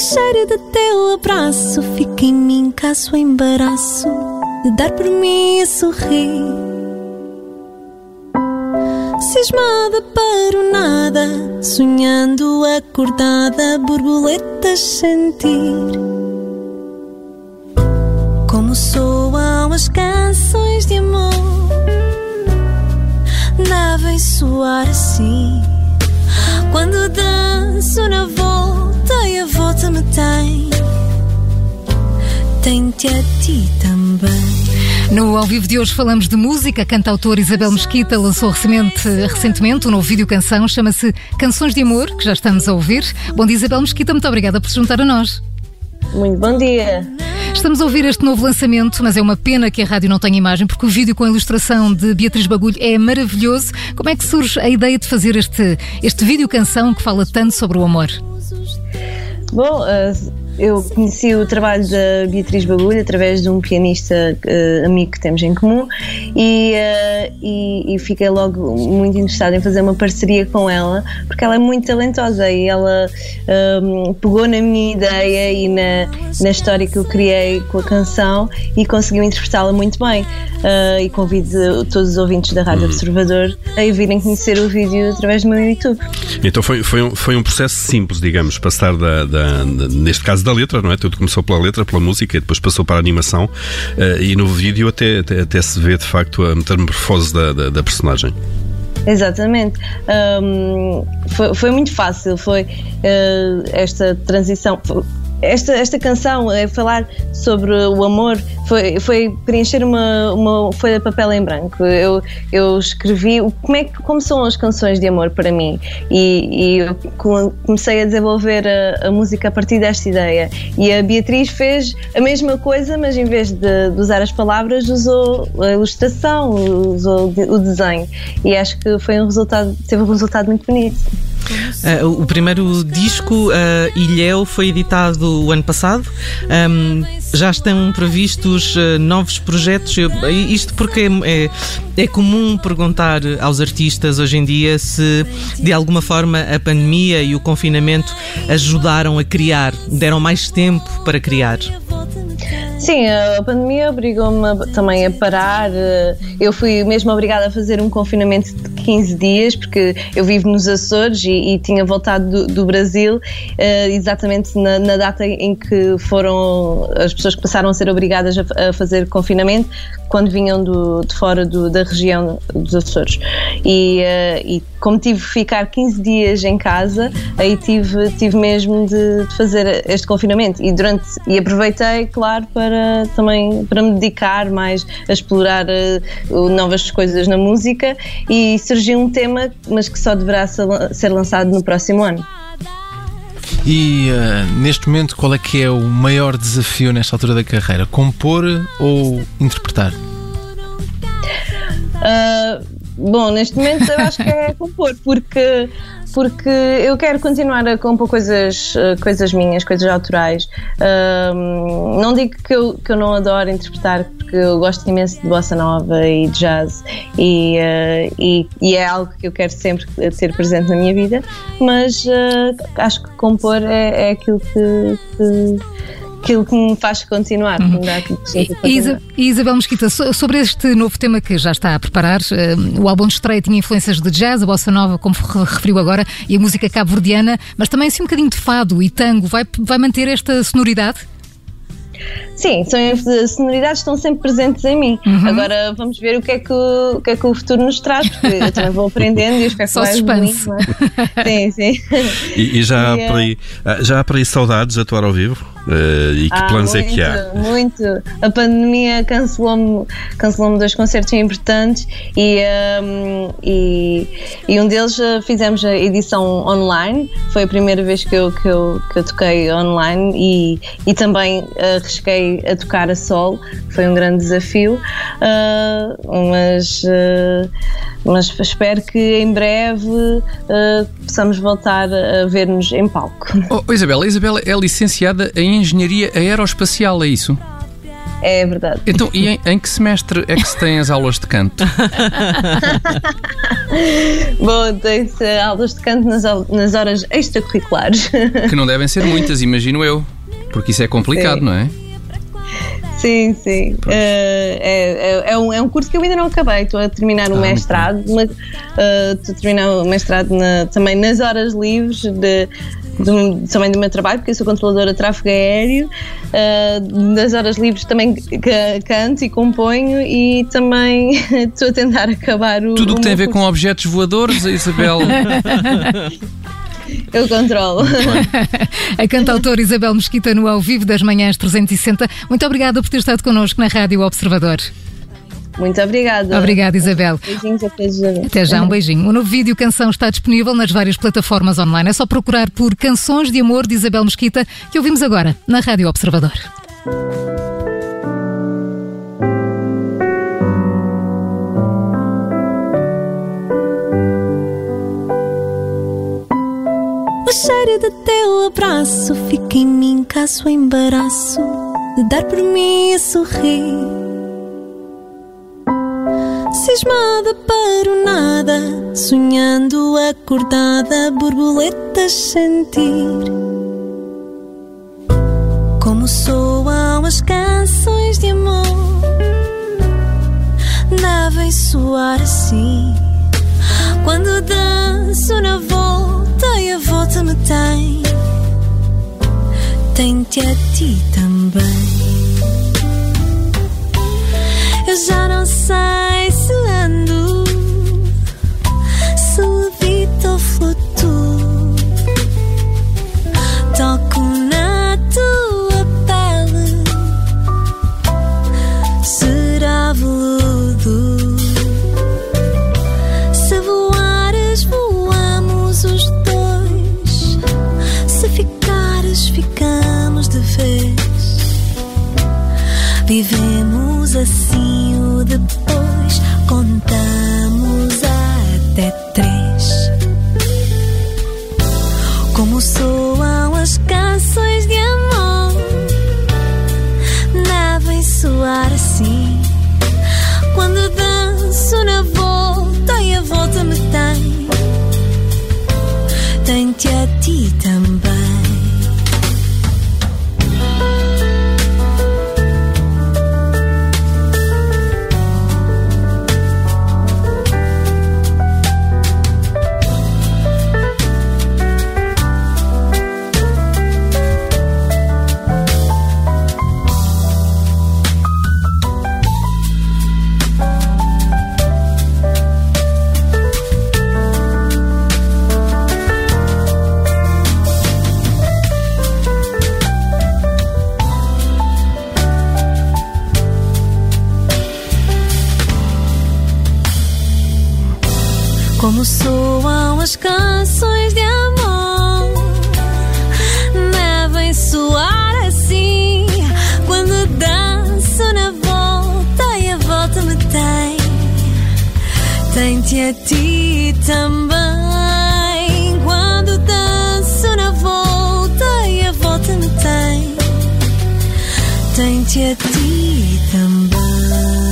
cheiro do teu abraço fica em mim caso o embaraço de dar por mim a sorrir. Cismada para o nada, sonhando acordada, borboletas sentir. Como soam as canções de amor, devem soar assim. Quando danço na volta tem, tem-te a ti também. No ao vivo de hoje falamos de música. A cantautora Isabel Mesquita lançou recentemente, recentemente um novo vídeo canção, chama-se Canções de Amor, que já estamos a ouvir. Bom dia, Isabel Mesquita, muito obrigada por se juntar a nós. Muito bom dia. Estamos a ouvir este novo lançamento, mas é uma pena que a rádio não tenha imagem, porque o vídeo com a ilustração de Beatriz Bagulho é maravilhoso. Como é que surge a ideia de fazer este, este vídeo canção que fala tanto sobre o amor? Bom, uh, eu conheci o trabalho da Beatriz Bagulho através de um pianista uh, amigo que temos em comum e, uh, e, e, fiquei logo muito interessada em fazer uma parceria com ela porque ela é muito talentosa e ela um, pegou na minha ideia e na, na história que eu criei com a canção e conseguiu interpretá-la muito bem. Uh, e convido todos os ouvintes da Rádio uhum. Observador a virem conhecer o vídeo através do meu YouTube. Então foi, foi, um, foi um processo simples, digamos, passar da, da, da neste caso da letra, não é? Tudo começou pela letra, pela música e depois passou para a animação uh, e no vídeo até, até, até, se vê de facto a metamorfose da, da, da personagem. Exatamente. Um, foi, foi, muito fácil, foi uh, esta transição. Foi, esta, esta canção é falar sobre o amor, foi, foi preencher uma, uma folha de papel em branco. Eu, eu escrevi como, é, como são as canções de amor para mim e, e eu comecei a desenvolver a, a, música a partir desta ideia. E a Beatriz fez a mesma coisa, mas em vez de, de usar as palavras, usou a ilustração, usou o desenho. E acho que foi um resultado, teve um resultado muito bonito. Uh, o primeiro disco, uh, Ilhéu, foi editado o ano passado. Um, já estão previstos uh, novos projetos. Isto porque é, é, é, comum perguntar aos artistas hoje em dia se de alguma forma a pandemia e o confinamento ajudaram a criar, deram mais tempo para criar. Sim, a pandemia obrigou-me também a parar. Eu fui mesmo obrigada a fazer um confinamento 15 dias, porque eu vivo nos Açores e, e tinha voltado do, do Brasil uh, exatamente na, na, data em que foram as pessoas que passaram a ser obrigadas a, a fazer confinamento, quando vinham do, de fora do, da região dos Açores. E, uh, e, como tive que ficar 15 dias em casa, aí tive, tive mesmo de, de, fazer este confinamento. E, durante, e aproveitei, claro, para também para me dedicar mais a explorar uh, novas coisas na música e surgiu um tema, mas que só deverá ser lançado no próximo ano. E uh, neste momento, qual é que é o maior desafio nesta altura da carreira? Compor ou interpretar? Uh, bom, neste momento eu acho que é compor, porque porque eu quero continuar a compor coisas, eh, coisas minhas, coisas autorais. Um, não digo que eu, que eu não adoro interpretar, porque eu gosto imenso de bossa nova e de jazz, e, uh, e, e, é algo que eu quero sempre ter presente na minha vida, mas uh, acho que compor é, é aquilo que, que aquilo que me faz continuar, uhum. Isa, Isabel Mesquita, sobre este novo tema que já está a preparar, uh, o álbum de estreia tinha influências de jazz, a bossa nova, como referiu agora, e a música cabo-verdiana, mas também assim um bocadinho de fado e tango. Vai, vai manter esta sonoridade? Sim, são, as sonoridades estão sempre presentes em mim. Uhum. Agora vamos ver o que, é que o, o, que é que o futuro nos traz, porque eu também vou aprendendo e espero que Só suspense. É? Sim, sim. E, e já, há por aí, ah, já há por aí saudades de atuar ao vivo? Uh, e que ah, planos muito, é que há? Muito. A pandemia cancelou-me cancelou dois concertos importantes e, um, e, e, um deles uh, fizemos a edição online. Foi a primeira vez que eu, que eu, que eu toquei online e, e também arrisquei a tocar a solo. Foi um grande desafio, uh, mas mas espero que em breve uh, possamos voltar a ver-nos em palco. Oh, Isabela, a Isabela é licenciada em Engenharia Aeroespacial, é isso? É verdade. Então, e em, em que semestre é que se tem as aulas de canto? Bom, tem-se aulas de canto nas, nas horas extracurriculares. Que não devem ser muitas, imagino eu. Porque isso é complicado, Sim. não é? Sim, sim. Eh, é, é, é um, é um curso que eu ainda não acabei. Estou a terminar o Ah, mestrado. Mas, eh, Estou a terminar o mestrado na- também nas horas livres de, do- também do meu trabalho, porque eu sou controladora de tráfego aéreo. Eh, nas horas livres também ca- canto e componho e também estou a tentar acabar o. Tudo o que tem a ver com objetos voadores, Isabel. Eu controlo. A cantautora Isabel Mesquita no ao vivo das manhãs 360. Muito obrigada por ter estado connosco na Rádio Observador. Muito obrigada. Obrigada, Isabel. Beijinhos a todos. Até já, um beijinho. O novo vídeo canção está disponível nas várias plataformas online. É só procurar por Canções de Amor de Isabel Mesquita, que ouvimos agora na Rádio Observador. Cheiro do teu abraço fica em mim caso o embaraço de dar por mim a sorrir. Cismada para o nada, sonhando acordada, borboletas sentir. Como soam as canções de amor, devem soar assim. Quando danço na volta e a volta me tem, tem-te a ti também. A Como soam as canções de amor, devem soar assim. Quando danço na volta e a volta me tem, tem-te a ti também. Quando danço na volta e a volta me tem, tem-te a ti também.